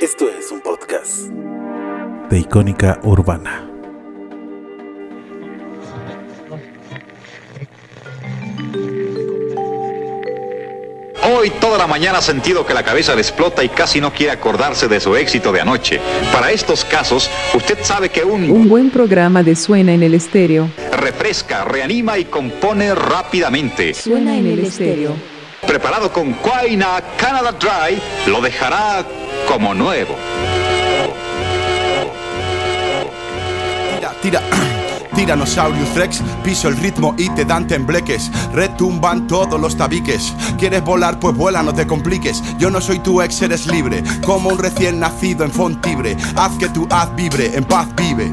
Esto es un podcast de Icónica Urbana. Hoy toda la mañana ha sentido que la cabeza le explota y casi no quiere acordarse de su éxito de anoche. Para estos casos, usted sabe que un, Un buen programa de Suena en el Estéreo. refresca, reanima y compone rápidamente. Suena en el Estéreo. Preparado con Quaina Canada Dry, lo dejará como nuevo. Tira, tira. Tyrannosaurus Rex, piso el ritmo y te dan tembleques. Retumban todos los tabiques. ¿Quieres volar? Pues vuela, no te compliques. Yo no soy tu ex, eres libre. Como un recién nacido en Fontibre. Haz que tu haz vibre, en paz vive.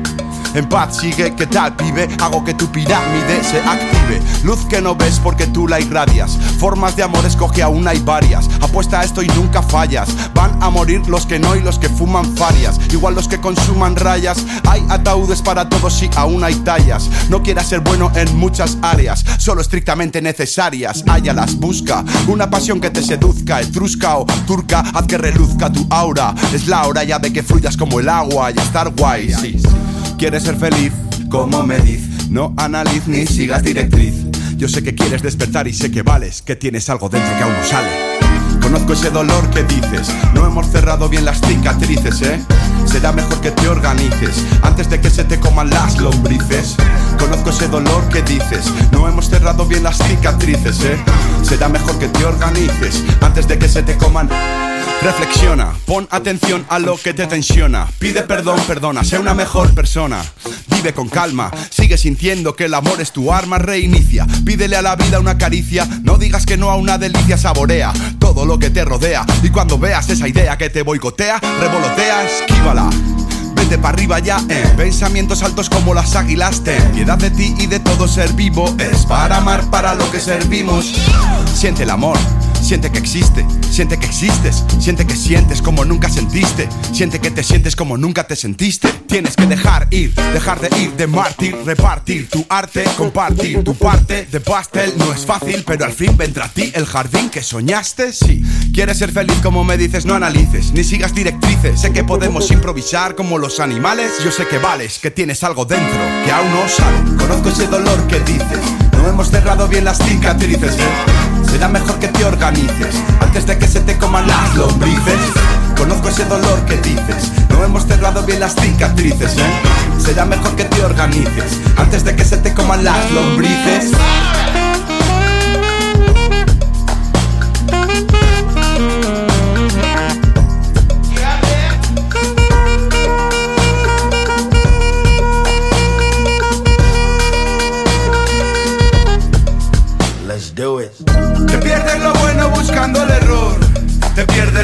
En paz sigue, ¿qué tal, pibe? Hago que tu pirámide se active. Luz que no ves porque tú la irradias. Formas de amor escoge aún hay varias. Apuesta a esto y nunca fallas. Van a morir los que no y los que fuman farias. Igual los que consuman rayas. Hay ataúdes para todos y aún hay tallas. No quieras ser bueno en muchas áreas, solo estrictamente necesarias. Hállalas, busca una pasión que te seduzca. Etrusca o turca, haz que reluzca tu aura. Es la hora ya de que fluyas como el agua y estar guay. ¿Quieres ser feliz? Como me diz, no analiz ni sigas directriz. Yo sé que quieres despertar y sé que vales, que tienes algo dentro que aún no sale. Conozco ese dolor que dices, no hemos cerrado bien las cicatrices, ¿eh? Será mejor que te organices antes de que se te coman las lombrices. Conozco ese dolor que dices, no hemos cerrado bien las cicatrices, ¿eh? Será mejor que te organices antes de que se te coman. Reflexiona, pon atención a lo que te tensiona. Pide perdón, perdona, sé una mejor persona. Vive con calma, sigue sintiendo que el amor es tu arma, reinicia. Pídele a la vida una caricia, no digas que no a una delicia, saborea todo lo que te rodea. Y cuando veas esa idea que te boicotea, revolotea, esquívala. Vete para arriba ya, eh. Pensamientos altos como las águilas, ten piedad de ti y de todo ser vivo. Es para amar para lo que servimos. Siente el amor. Siente que existe, siente que existes, siente que sientes como nunca sentiste, siente que te sientes como nunca te sentiste. Tienes que dejar ir, dejar de ir de mártir, repartir tu arte, compartir tu parte de pastel. No es fácil, pero al fin vendrá a ti el jardín que soñaste. Sí, quieres ser feliz como me dices, no analices, ni sigas directrices. Sé que podemos improvisar como los animales. Yo sé que vales, que tienes algo dentro que aún no sale. Conozco ese dolor que dices, no hemos cerrado bien las cicatrices. ¿eh? Será mejor que te organices antes de que se te coman las lombrices. Conozco ese dolor que dices, no hemos cerrado bien las cicatrices. ¿eh? Será mejor que te organices antes de que se te coman las lombrices.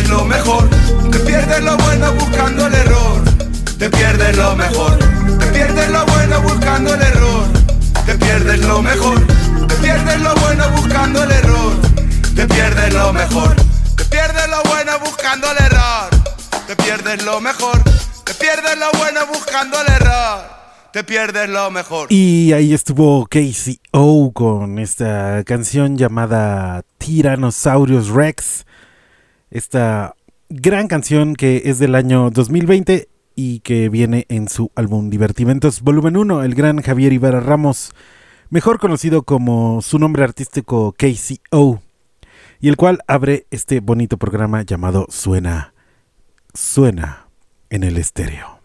Lo mejor. Te pierdes lo bueno buscando el error. Te pierdes lo mejor. Te pierdes lo bueno buscando el error. Te pierdes lo mejor. Te pierdes lo bueno buscando el error. Te pierdes lo mejor. Te pierdes lo bueno buscando el error. Te pierdes lo mejor. Te pierdes lo bueno buscando el error. Te pierdes lo mejor. Y ahí estuvo Casey O con esta canción llamada Tyrannosaurus Rex. Esta gran canción que es del año 2020 y que viene en su álbum Divertimentos Volumen 1, el gran Javier Ibarra Ramos, mejor conocido como su nombre artístico Casey O, y el cual abre este bonito programa llamado Suena, Suena en el estéreo.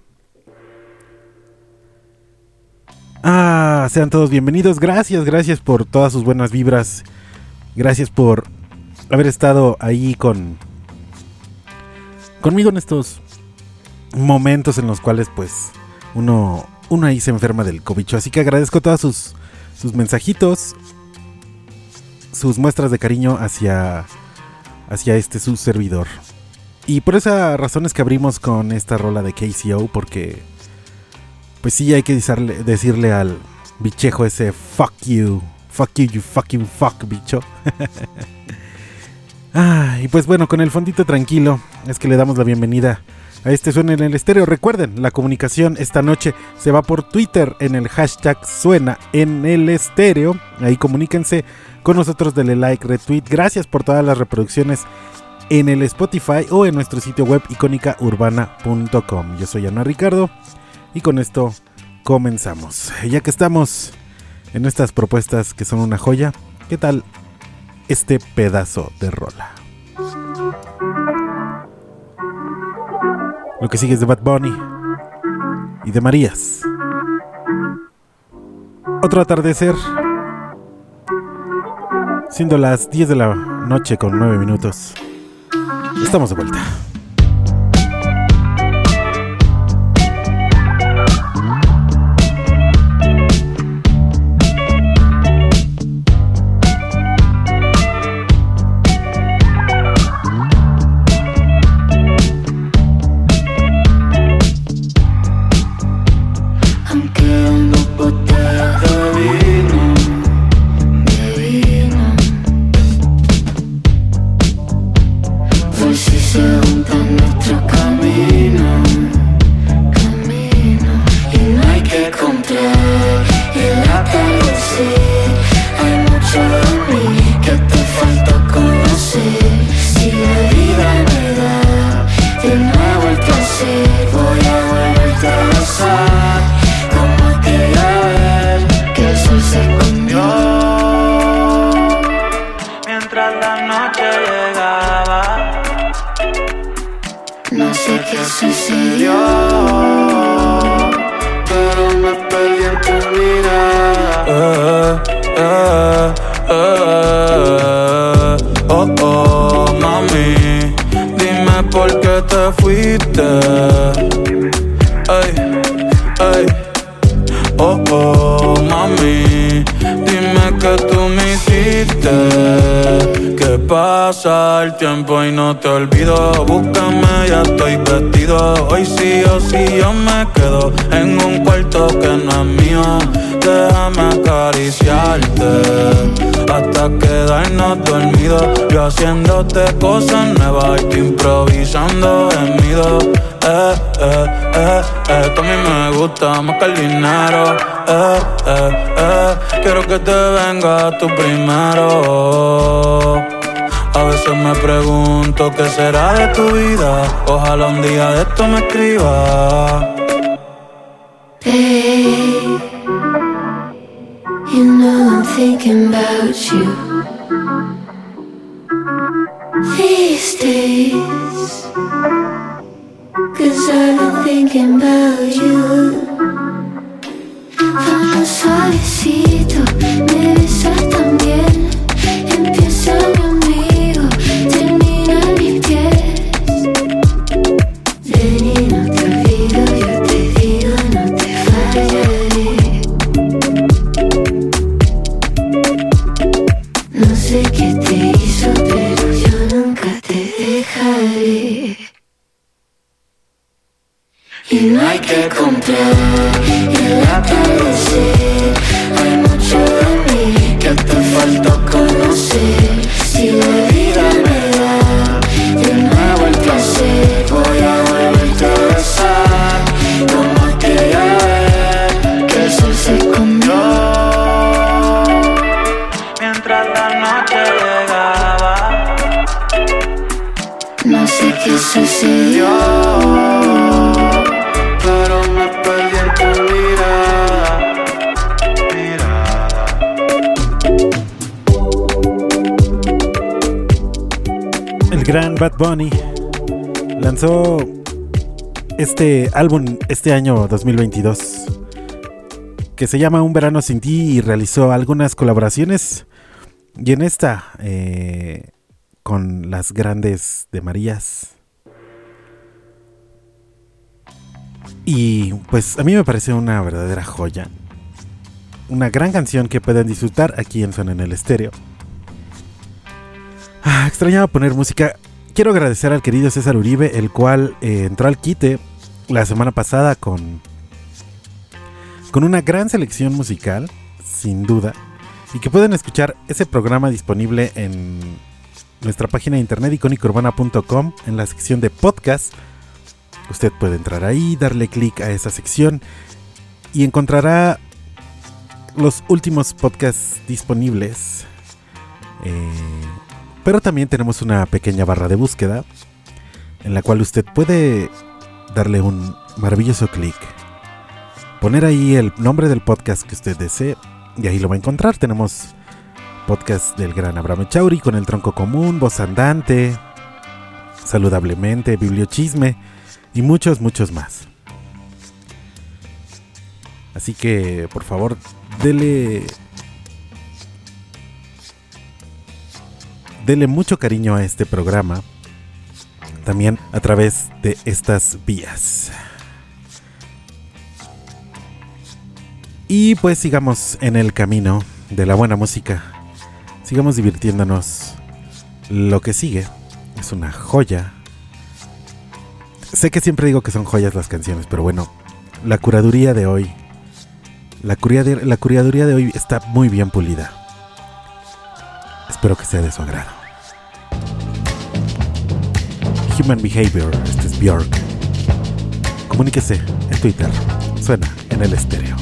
Ah, sean todos bienvenidos. Gracias, gracias por todas sus buenas vibras. Gracias por haber estado ahí con conmigo en estos momentos en los cuales pues uno uno ahí se enferma del cobicho. Así que agradezco todos sus sus mensajitos, sus muestras de cariño hacia hacia este su servidor. Y por esa razón es que abrimos con esta rola de KCO porque pues sí hay que decirle, decirle al bichejo ese fuck you, fuck you, you fucking fuck, bicho. ah, y pues bueno, con el fondito tranquilo, es que le damos la bienvenida a este Suena en el Estéreo. Recuerden, la comunicación esta noche se va por Twitter en el hashtag Suena en el Estéreo. Ahí comuníquense con nosotros, denle like, retweet. Gracias por todas las reproducciones en el Spotify o en nuestro sitio web icónicaurbana.com. Yo soy Ana Ricardo y con esto comenzamos. Ya que estamos en estas propuestas que son una joya, ¿qué tal este pedazo de rola? Lo que sigue es de Bad Bunny y de Marías. Otro atardecer. Siendo las 10 de la noche con 9 minutos. Estamos de vuelta. Tu primero. A veces me pregunto qué será de tu vida. Ojalá un día de esto me escriba. Hey, you know I'm thinking about you. These days, cause I've been thinking about you. Vamos suavecito, Empieza mi amigo, termina mis pies. Ven y no te olvido, yo te digo, El gran Bad Bunny lanzó este álbum este año 2022 que se llama Un verano sin ti y realizó algunas colaboraciones y en esta eh, con las grandes de Marías y pues a mí me parece una verdadera joya una gran canción que pueden disfrutar aquí en Son en el Estéreo Ah, extrañaba poner música. Quiero agradecer al querido César Uribe, el cual eh, entró al quite la semana pasada con, con una gran selección musical, sin duda, y que pueden escuchar ese programa disponible en nuestra página de internet icónicourbana.com en la sección de podcast. Usted puede entrar ahí, darle clic a esa sección y encontrará los últimos podcasts disponibles. eh, Pero también tenemos una pequeña barra de búsqueda en la cual usted puede darle un maravilloso clic, poner ahí el nombre del podcast que usted desee y ahí lo va a encontrar. Tenemos podcast del gran Abraham Chauri con el tronco común, voz andante, saludablemente, bibliochisme y muchos, muchos más. Así que, por favor, dele dele mucho cariño a este programa también a través de estas vías. Y pues sigamos en el camino de la buena música. Sigamos divirtiéndonos. Lo que sigue es una joya. Sé que siempre digo que son joyas las canciones, pero bueno, la curaduría de hoy, la, curaduría, la curaduría de hoy está muy bien pulida. Espero que sea de su agrado. Human Behavior, este es Bjork. Comuníquese en Twitter. Suena en el estéreo.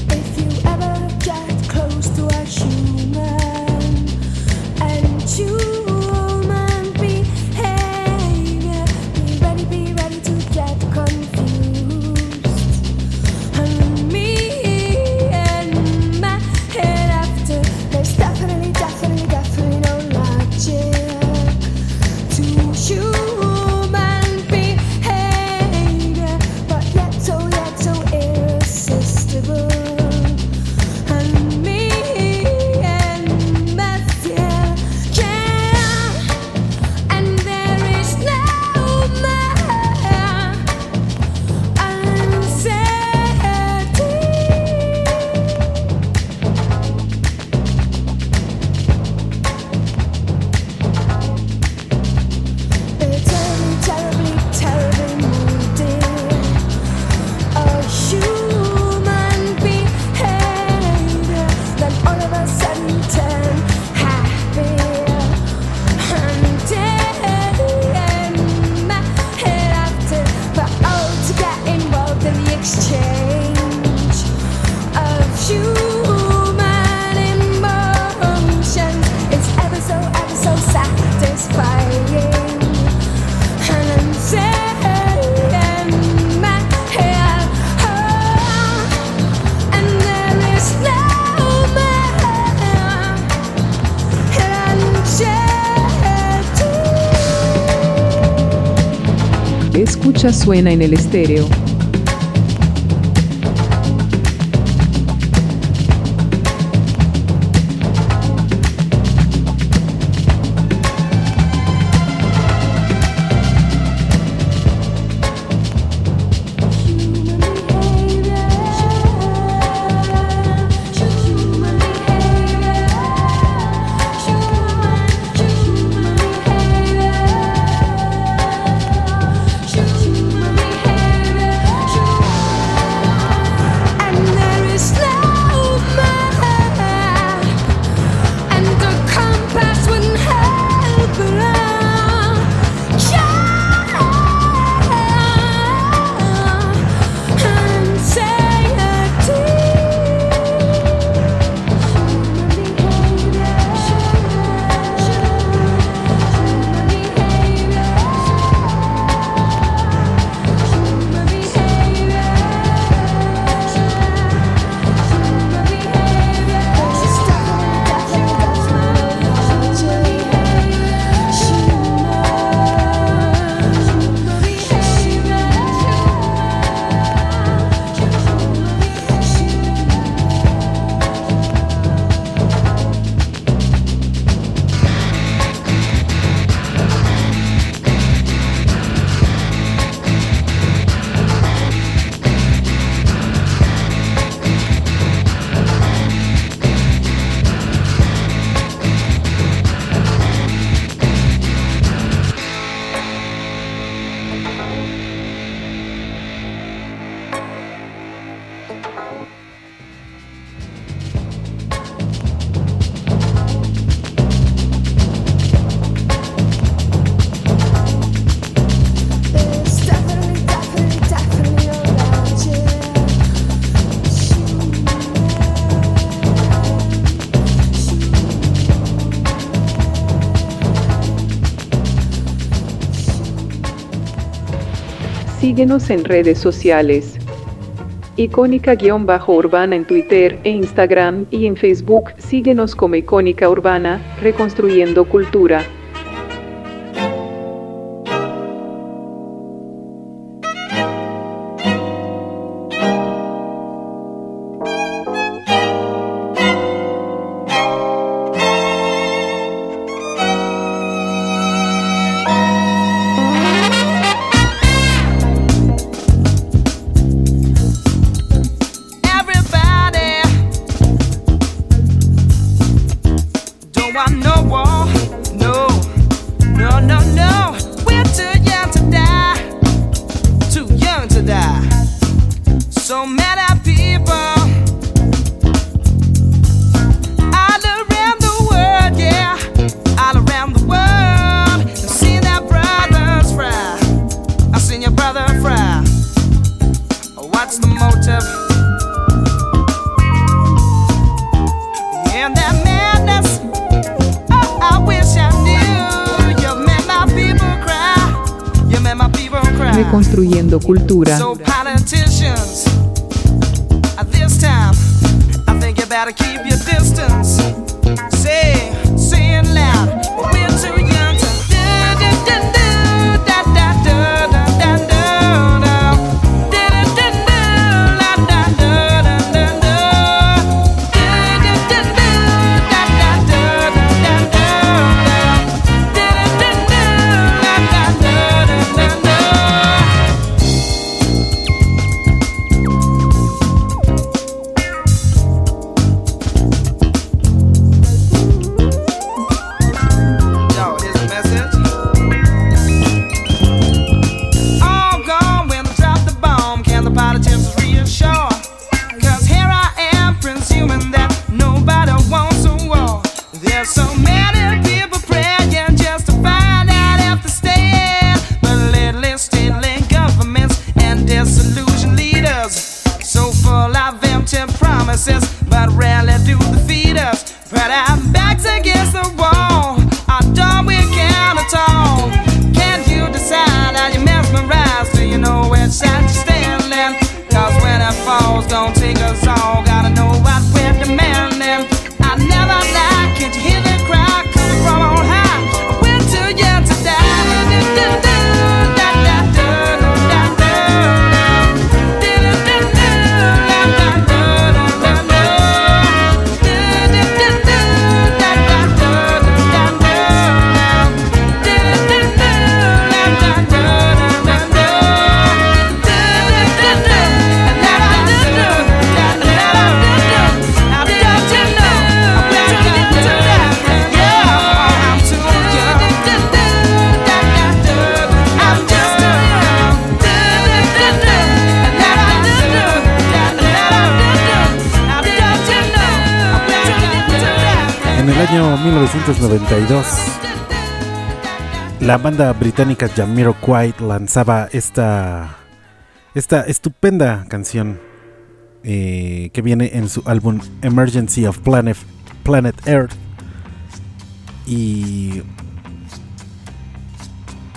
Suena en el estéreo. Síguenos en redes sociales. Icónica-urbana en Twitter e Instagram y en Facebook. Síguenos como Icónica Urbana, reconstruyendo cultura. Banda británica Jamiroquai lanzaba esta, esta estupenda canción eh, que viene en su álbum Emergency of Planet, Planet Earth. Y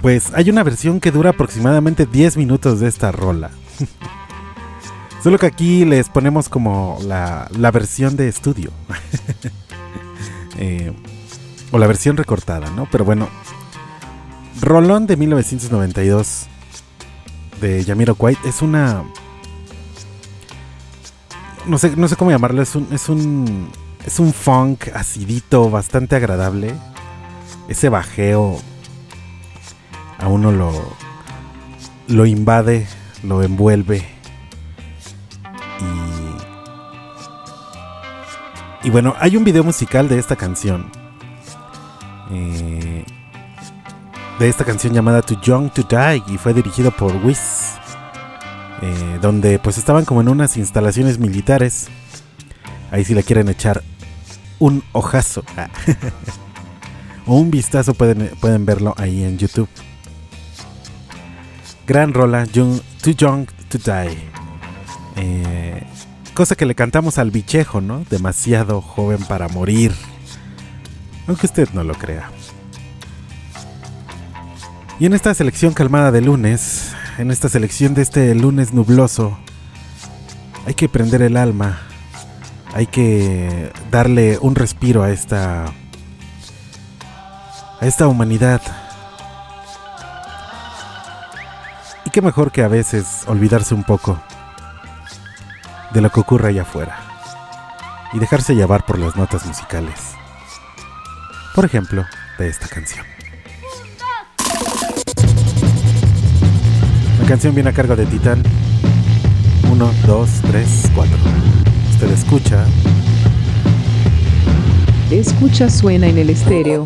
pues hay una versión que dura aproximadamente 10 minutos de esta rola. Solo que aquí les ponemos como la, la versión de estudio. Eh, o la versión recortada, ¿no? Pero bueno. Rolón de 1992 de Jamiroquai es una. No sé, no sé cómo llamarlo. Es un, es un. Es un funk acidito, bastante agradable. Ese bajeo a uno lo. Lo invade, lo envuelve. Y. Y bueno, hay un video musical de esta canción. eh, de esta canción llamada Too Young to Die y fue dirigido por Wiz. eh, donde pues estaban como en unas instalaciones militares. Ahí si le quieren echar un ojazo ah, o un vistazo pueden, pueden verlo ahí en YouTube. Gran rola, Too Young to Die. Eh, cosa que le cantamos al bichejo, ¿no? Demasiado joven para morir. Aunque usted no lo crea. Y en esta selección calmada de lunes, en esta selección de este lunes nubloso, hay que prender el alma, hay que darle un respiro a esta a esta humanidad. Y qué mejor que a veces olvidarse un poco de lo que ocurre allá afuera y dejarse llevar por las notas musicales. Por ejemplo, de esta canción. Canción viene a cargo de Titán. 1, 2, 3, 4. Usted escucha. Escucha suena en el estéreo.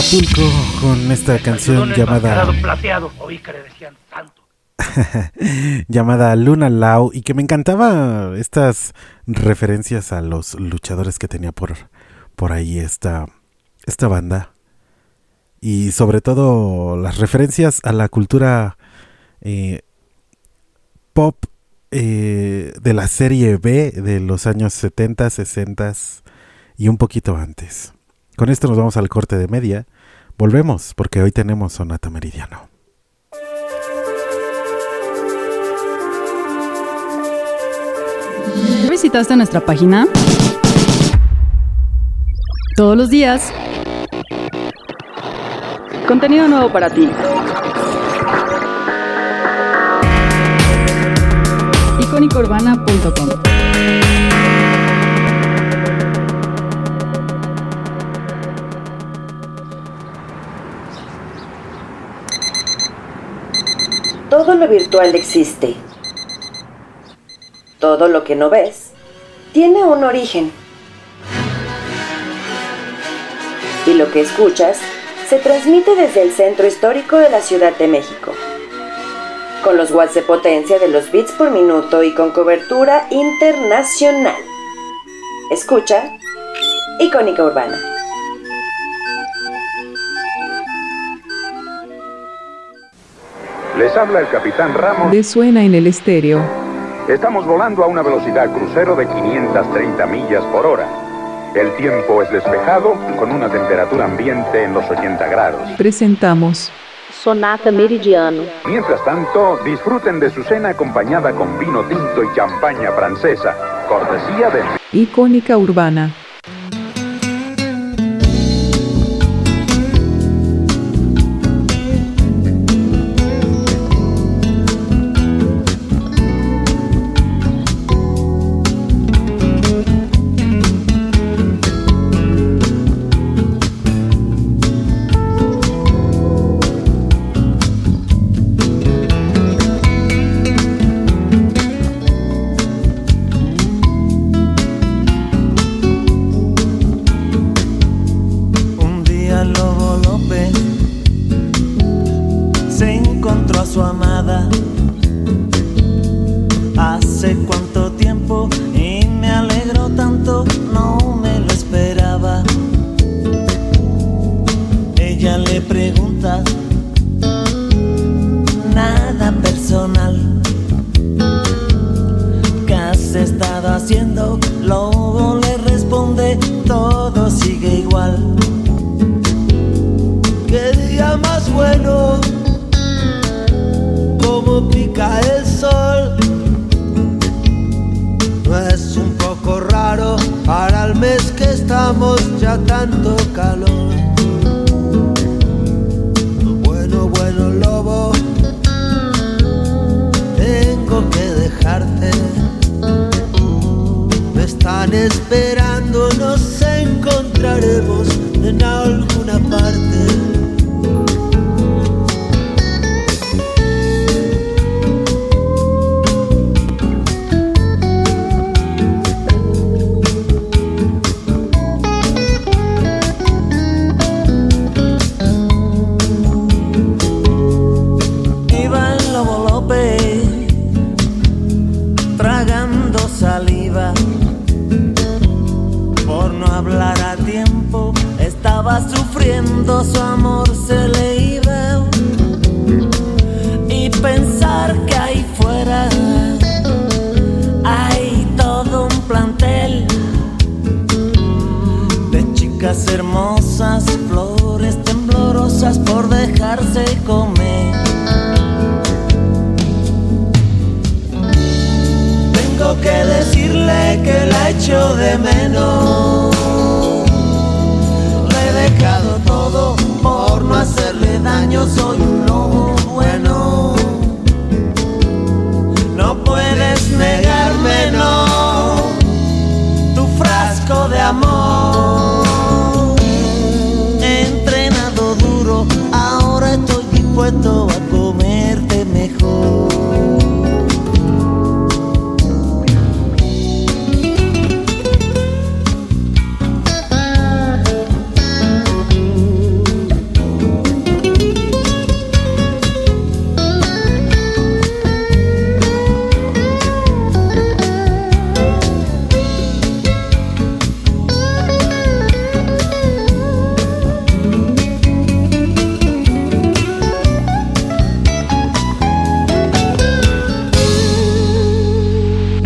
Acapulco con esta canción llamada plateado. Oí que le decían santo. llamada Luna Lao y que me encantaba estas referencias a los luchadores que tenía por, por ahí esta, esta banda y sobre todo las referencias a la cultura eh, pop eh, de la serie B de los años 70, 60 y un poquito antes. Con esto nos vamos al corte de media. Volvemos porque hoy tenemos Sonata Meridiano. ¿Ya visitaste nuestra página? Todos los días. Contenido nuevo para ti. icónicourbana.com Todo lo virtual existe. Todo lo que no ves tiene un origen. Y lo que escuchas se transmite desde el centro histórico de la Ciudad de México. Con los watts de potencia de los bits por minuto y con cobertura internacional. Escucha Icónica Urbana. Les habla el capitán Ramos. Le suena en el estéreo. Estamos volando a una velocidad crucero de 530 millas por hora. El tiempo es despejado con una temperatura ambiente en los 80 grados. Presentamos Sonata Meridiano. Mientras tanto, disfruten de su cena acompañada con vino tinto y champaña francesa, cortesía de... Icónica Urbana.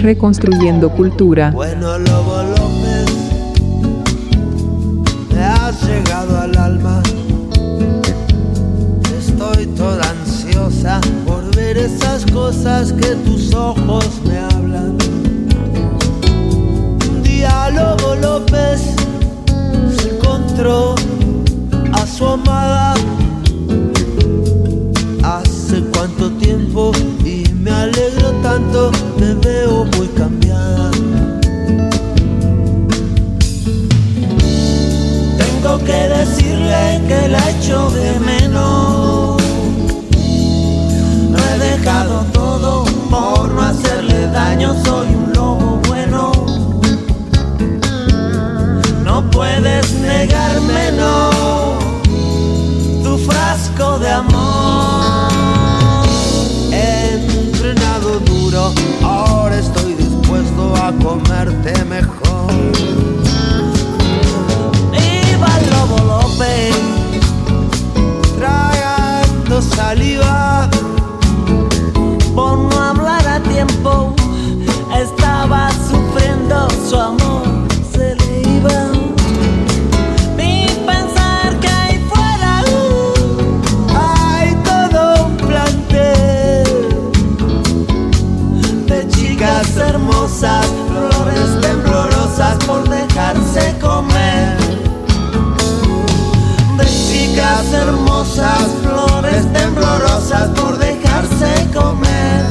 Reconstruyendo cultura. Bueno, Lobo López, me has llegado al alma. Estoy toda ansiosa por ver esas cosas que tus ojos me hablan. Un día Lobo López se encontró a su amada. Hace cuánto tiempo tanto, me veo muy cambiada. Tengo que decirle que la echo de menos. No he dejado todo por no hacerle daño, soy un lobo bueno. No puedes negarme, no, tu frasco de amor. Comerte mejor. Viva el Lobo López, tragando saliva. Por no hablar a tiempo, estaba sufriendo su amor, flores temblorosas por dejarse comer.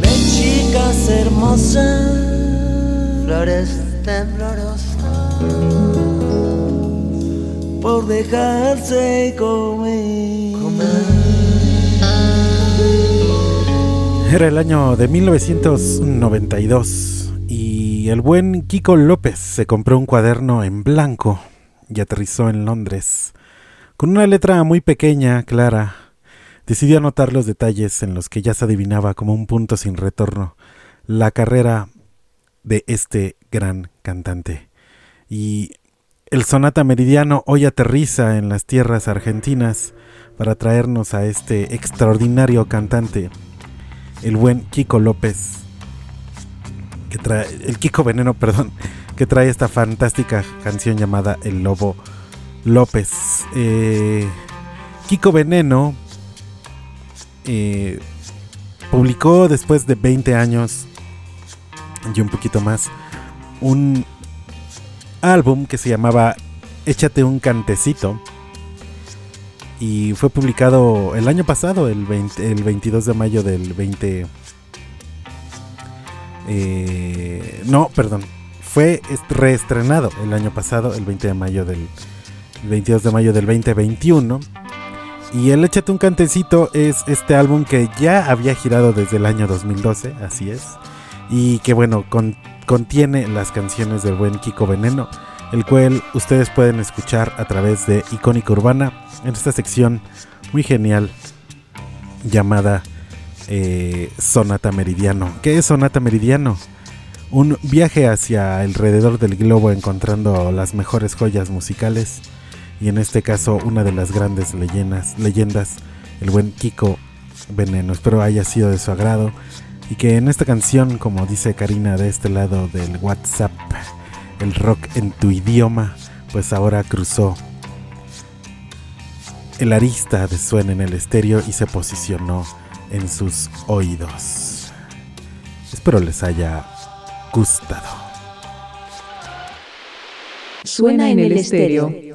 De chicas hermosas, flores temblorosas por dejarse comer. Era el año de 1992 y el buen Kiko López se compró un cuaderno en blanco y aterrizó en Londres. Con una letra muy pequeña, clara, decidió anotar los detalles en los que ya se adivinaba como un punto sin retorno la carrera de este gran cantante. Y el Sonata Meridiano hoy aterriza en las tierras argentinas para traernos a este extraordinario cantante, el buen Kiko López, el Kiko Veneno, perdón, que trae esta fantástica canción llamada El Lobo López. Eh, Kiko Veneno eh, publicó después de 20 años y un poquito más un álbum que se llamaba Échate un cantecito y fue publicado el año pasado, el, 20 el 22 de mayo del 20... eh, no, perdón, fue est- reestrenado el año pasado, el 20 de mayo del el 22 de mayo del 2021. Y el Échate un cantecito es este álbum que ya había girado desde el año 2012, así es. Y que bueno, con- contiene las canciones del buen Kiko Veneno, el cual ustedes pueden escuchar a través de Icónica Urbana en esta sección muy genial llamada eh, Sonata Meridiano. ¿Qué es Sonata Meridiano? Un viaje hacia alrededor del globo encontrando las mejores joyas musicales y en este caso una de las grandes leyendas, leyendas el buen Kiko Veneno. Espero haya sido de su agrado y que en esta canción, como dice Karina de este lado del WhatsApp, el rock en tu idioma, pues ahora cruzó el arista de suena en el estéreo y se posicionó en sus oídos. Espero les haya gustado. Suena en el estéreo.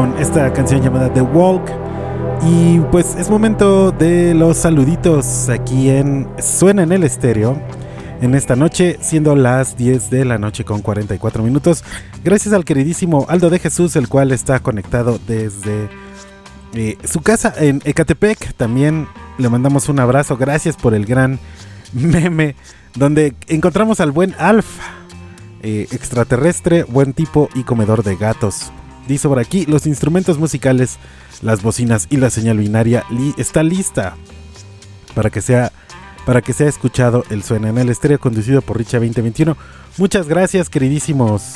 Con esta canción llamada The Walk. Y pues es momento de los saluditos aquí en Suena en el Estéreo. En esta noche, siendo las 10 de la noche con 44 minutos. Gracias al queridísimo Aldo de Jesús, el cual está conectado desde eh, su casa en Ecatepec. También le mandamos un abrazo. Gracias por el gran meme donde encontramos al buen Alf, eh, extraterrestre, buen tipo y comedor de gatos. Dice por aquí, los instrumentos musicales, las bocinas y la señal binaria está lista para que sea para que sea escuchado el suena en el estéreo conducido por Richa 2021. Muchas gracias, queridísimos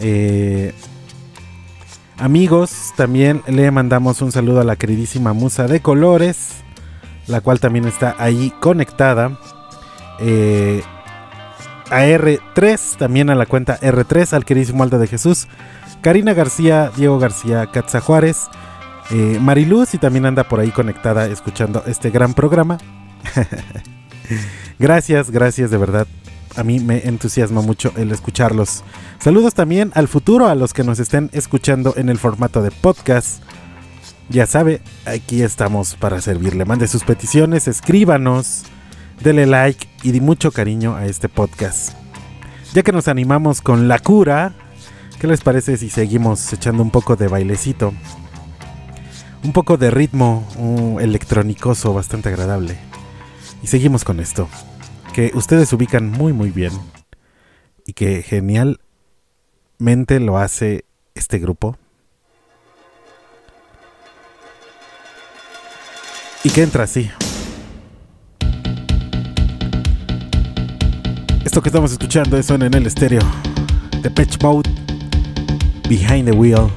eh, amigos. También le mandamos un saludo a la queridísima Musa de Colores, la cual también está ahí conectada. Eh, a R3, también a la cuenta R3, al queridísimo Aldo de Jesús, Karina García, Diego García, Katza Juárez, eh, Mariluz y también anda por ahí conectada escuchando este gran programa. gracias, gracias de verdad. A mí me entusiasma mucho el escucharlos. Saludos también al futuro, a los que nos estén escuchando en el formato de podcast. Ya sabe, aquí estamos para servirle. Mande sus peticiones, escríbanos, dele like y di mucho cariño a este podcast. Ya que nos animamos con la cura, ¿qué les parece si seguimos echando un poco de bailecito? Un poco de ritmo uh, electrónicoso bastante agradable. Y seguimos con esto, que ustedes ubican muy muy bien y que genialmente lo hace este grupo. Y que entra así. Esto que estamos escuchando es en el estéreo. The Pitch Mode. Behind the Wheel.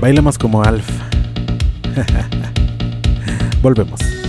Bailemos como Alf. Volvemos.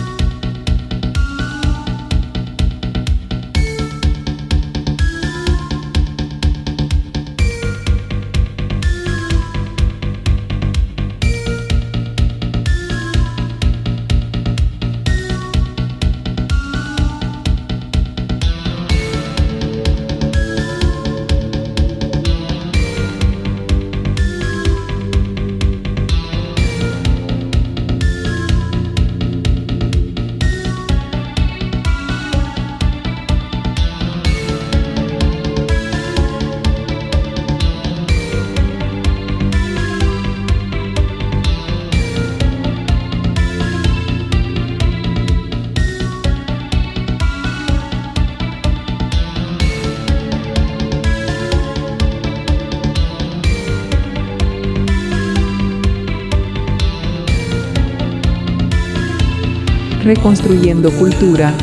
Reconstruyendo cultura.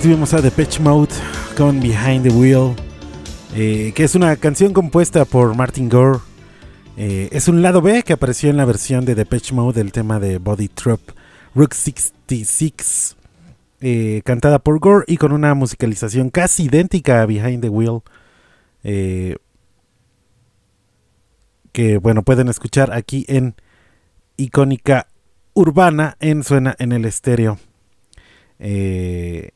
Tuvimos a Depeche Mode con Behind the Wheel, eh, que es una canción compuesta por Martin Gore. Eh, es un lado B que apareció en la versión de Depeche Mode del tema de Body Trap Rook 66, eh, cantada por Gore y con una musicalización casi idéntica a Behind the Wheel. que bueno, pueden escuchar aquí en Icónica Urbana en Suena en el Estéreo. Eh,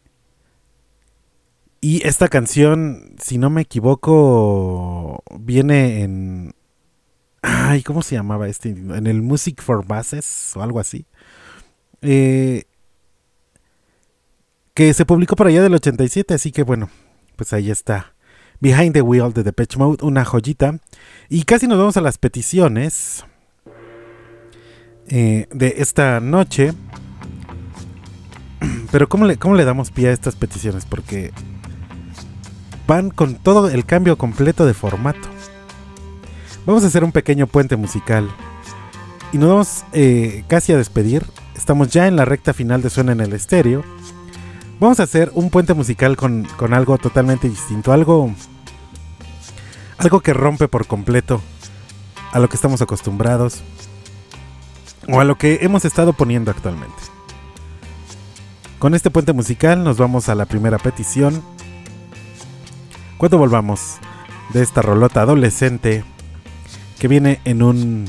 y esta canción, si no me equivoco, viene en. Ay, ¿cómo se llamaba este? En el Music for Basses o algo así. Eh, que se publicó por allá del 87, así que bueno, pues ahí está. Behind the Wheel de Depeche Mode, una joyita. Y casi nos vamos a las peticiones eh, de esta noche. Pero ¿cómo le, ¿cómo le damos pie a estas peticiones? Porque van con todo el cambio completo de formato. Vamos a hacer un pequeño puente musical. Y nos vamos eh, casi a despedir. Estamos ya en la recta final de Suena en el Estéreo. Vamos a hacer un puente musical con, con algo totalmente distinto. Algo. Algo que rompe por completo a lo que estamos acostumbrados. O a lo que hemos estado poniendo actualmente. Con este puente musical nos vamos a la primera petición. Cuando volvamos de esta rolota adolescente que viene en un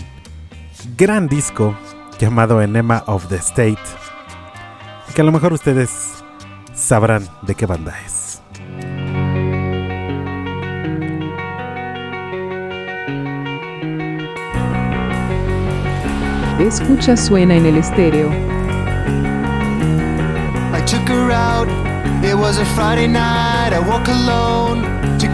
gran disco llamado Enema of the State. Que a lo mejor ustedes sabrán de qué banda es. Escucha suena en el estéreo. I took her out. It was a Friday night. I woke alone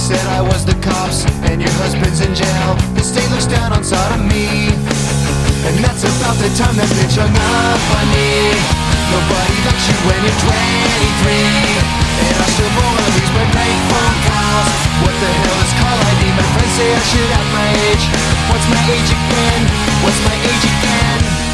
said I was the cops and your husband's in jail. The state looks down on sodomy. And that's about the time that bitch hung up on me. Nobody likes you when you're 23. And I still wanna lose my bank phone calls. What the hell is call ID? My friends say I should act my age. What's my age again? What's my age again?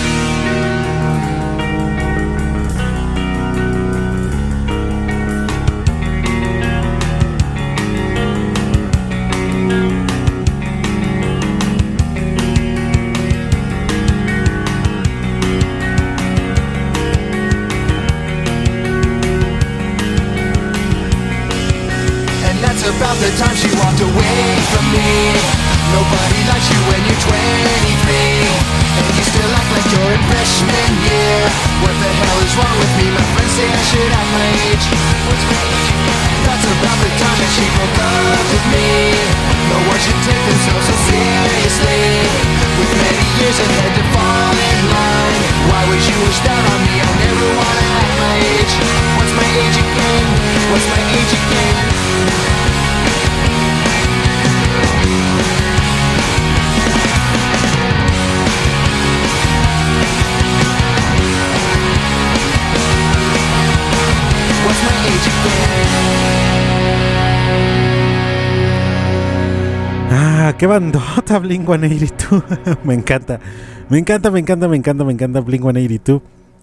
Qué bandota Blink 182. me encanta. Me encanta, me encanta, me encanta, me encanta Blink 182.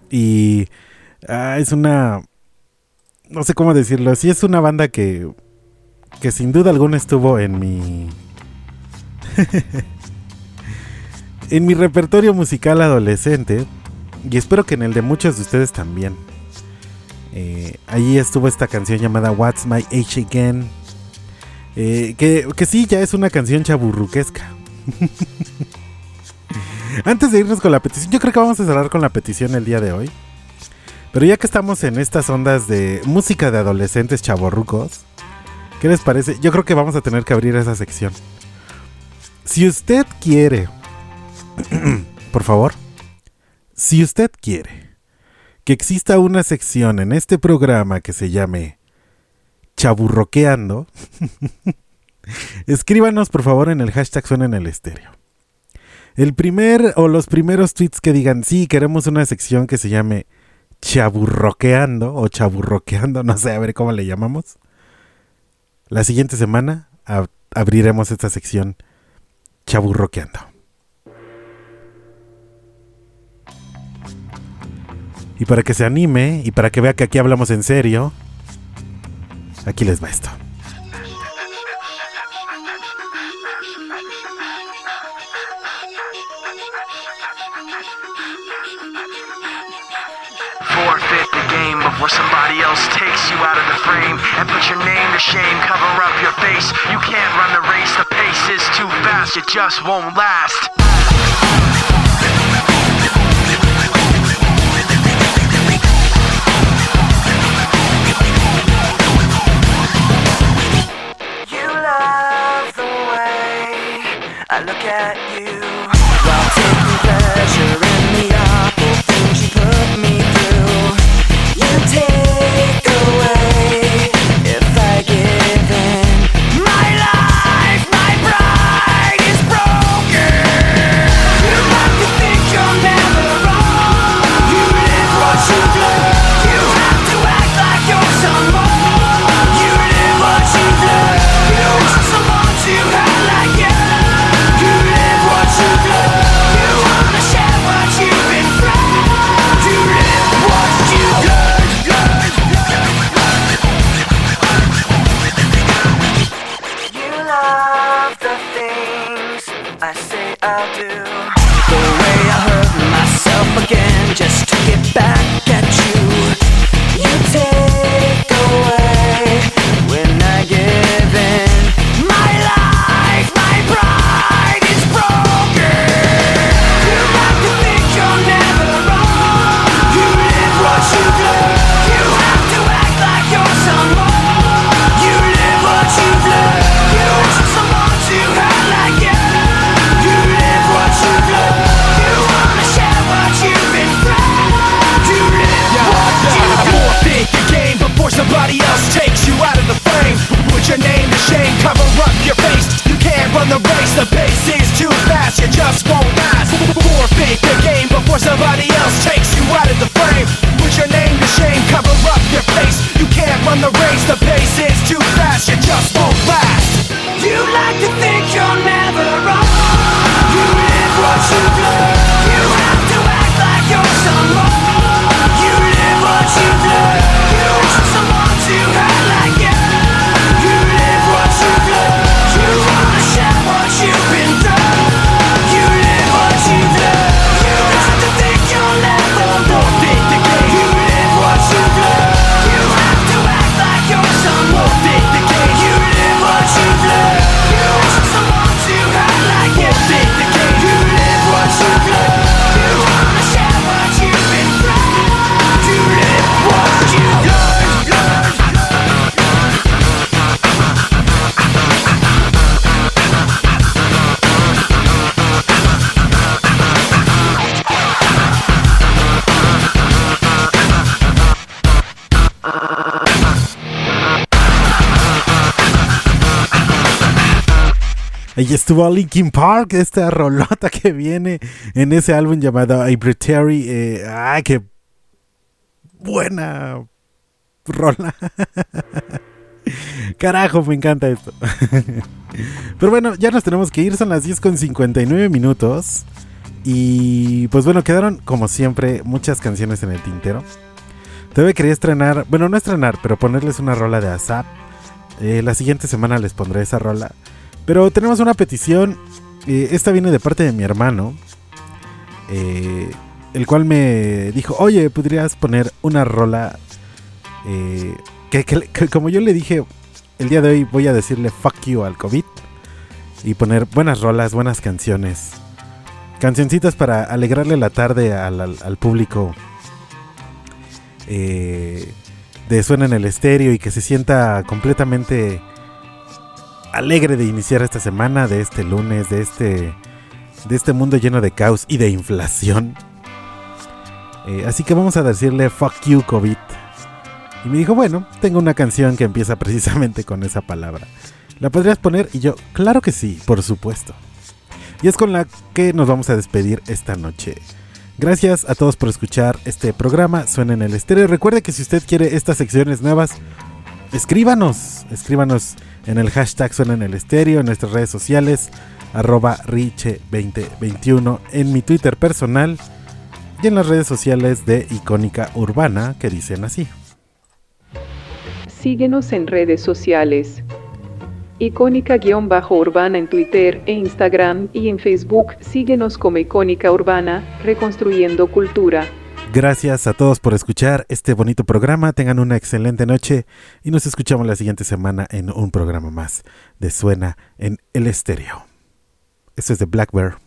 Y ah, es una. No sé cómo decirlo. Sí, es una banda que. Que sin duda alguna estuvo en mi. en mi repertorio musical adolescente. Y espero que en el de muchos de ustedes también. Eh, ahí estuvo esta canción llamada What's My Age Again. Eh, que, que sí, ya es una canción chaburruquesca. Antes de irnos con la petición, yo creo que vamos a cerrar con la petición el día de hoy. Pero ya que estamos en estas ondas de música de adolescentes chaborrucos, ¿qué les parece? Yo creo que vamos a tener que abrir esa sección. Si usted quiere, por favor, si usted quiere que exista una sección en este programa que se llame Chaburroqueando, escríbanos por favor en el hashtag Suena en el Estéreo. El primer o los primeros tweets que digan, sí, queremos una sección que se llame Chaburroqueando o Chaburroqueando, no sé, a ver cómo le llamamos. La siguiente semana ab- abriremos esta sección Chaburroqueando. Y para que se anime y para que vea que aquí hablamos en serio, aquí les va esto. Before somebody else takes you out of the frame and put your name to shame. Cover up your face. You can't run the race. The pace is too fast. It just won't last. I Ahí estuvo Linkin Park, esta rolota que viene en ese álbum llamado Hybridary. Eh, ¡Ay, qué buena rola! Carajo, me encanta esto. Pero bueno, ya nos tenemos que ir, son las 10 con 59 minutos. Y pues bueno, quedaron como siempre muchas canciones en el tintero. Todavía quería estrenar, bueno, no estrenar, pero ponerles una rola de ASAP. Eh, la siguiente semana les pondré esa rola. Pero tenemos una petición. eh, esta viene de parte de mi hermano. eh, el cual me dijo, oye, ¿podrías poner una rola? eh, que, como yo le dije, el día de hoy voy a decirle fuck you al COVID. Y poner buenas rolas, buenas canciones. Cancioncitas para alegrarle la tarde al, al- al público. eh, de Suena en el Estéreo y que se sienta completamente alegre de iniciar esta semana, de este lunes, de este, de este mundo lleno de caos y de inflación. Eh, así que vamos a decirle fuck you COVID. Y me dijo, bueno, tengo una canción que empieza precisamente con esa palabra. ¿La podrías poner? Y yo, claro que sí, por supuesto. Y es con la que nos vamos a despedir esta noche. Gracias a todos por escuchar este programa. Suena en el estéreo. Recuerde que si usted quiere estas secciones nuevas, escríbanos. Escríbanos en el hashtag Suena en el estéreo, en nuestras redes sociales, arroba Riche2021, en mi Twitter personal y en las redes sociales de Icónica Urbana que dicen así. Síguenos en redes sociales. Icónica-urbana en Twitter e Instagram y en Facebook. Síguenos como Icónica Urbana, reconstruyendo cultura. Gracias a todos por escuchar este bonito programa. Tengan una excelente noche y nos escuchamos la siguiente semana en un programa más de Suena en el Estéreo. Esto es de Black Bear.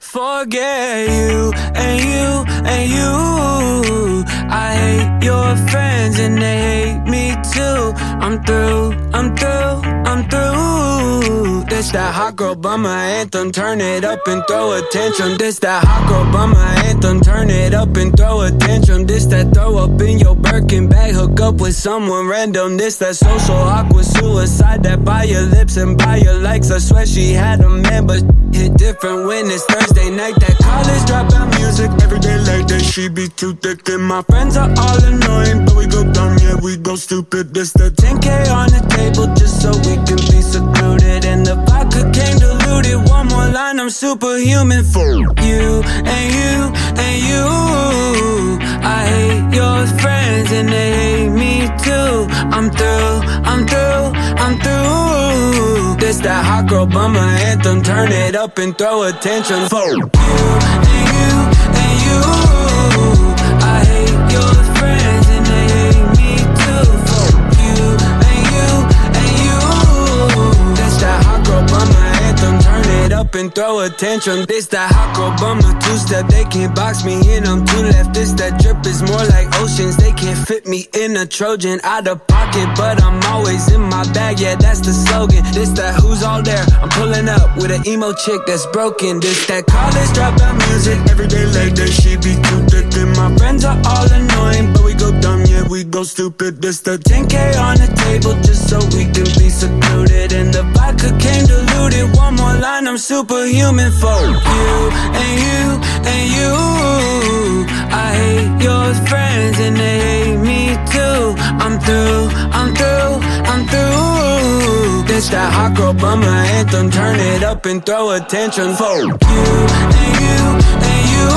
Forget you and you and you. I hate your friends and they hate me too. I'm through, I'm through, I'm through. This that hot girl bummer anthem. Turn it up and throw a tantrum. This that hot girl bummer anthem. Turn it up and throw a tantrum. This that throw up in your Birkin bag. Hook up with someone random. This that social awkward suicide. That by your lips and by your likes. I swear she had a man, but hit different when it's Thursday night. That college dropout music every day like that. She be too thick and my friends are all annoying, but we go dumb, yeah, we go stupid. This the 10k on the table just so we can be secluded. And the vodka came diluted. One more line, I'm superhuman for you and you and you. I hate your friends and they hate me too. I'm through, I'm through, I'm through. This that hot girl bummer anthem. Turn it up and throw attention for you and you and you. I hate your friends and they hate me too. For you and you and you. That hot girl bummer anthem. Turn it up and throw attention. This that hot girl bummer two step. They can't box me in. I'm too left. This that drip is more like oceans. They can't fit me in a Trojan out of but I'm always in my bag. Yeah, that's the slogan. This that who's all there. I'm pulling up with an emo chick that's broken. This that college dropout music. Every day like that, she be too thick. And my friends are all annoying, but we go dumb. Yeah, we go stupid. This the 10k on the table just so we can be secluded. And the vodka came diluted. One more line, I'm superhuman for you and you and you. I hate your friends and they hate me too. I'm through, I'm through, I'm through. This that hot girl bummer anthem. Turn it up and throw attention for you and you and you.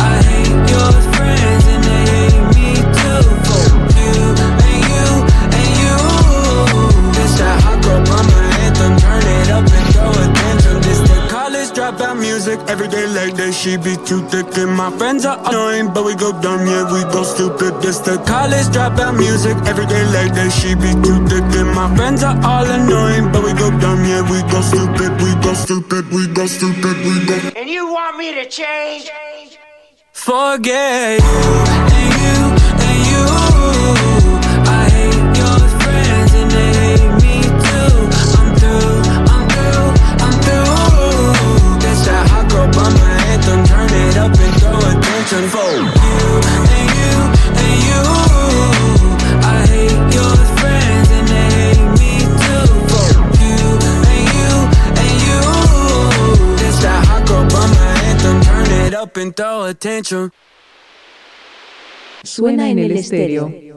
I hate your friends college dropout music. Every day like that, she be too thick. And my friends are annoying, but we go dumb, yeah, we go stupid. This the college dropout music. Every day like that, she be too thick. And my friends are all annoying, but we go dumb, yeah, we go stupid, we go stupid, we go stupid, we go. And you want me to change? Forget you and you and you. Suena en el estéreo.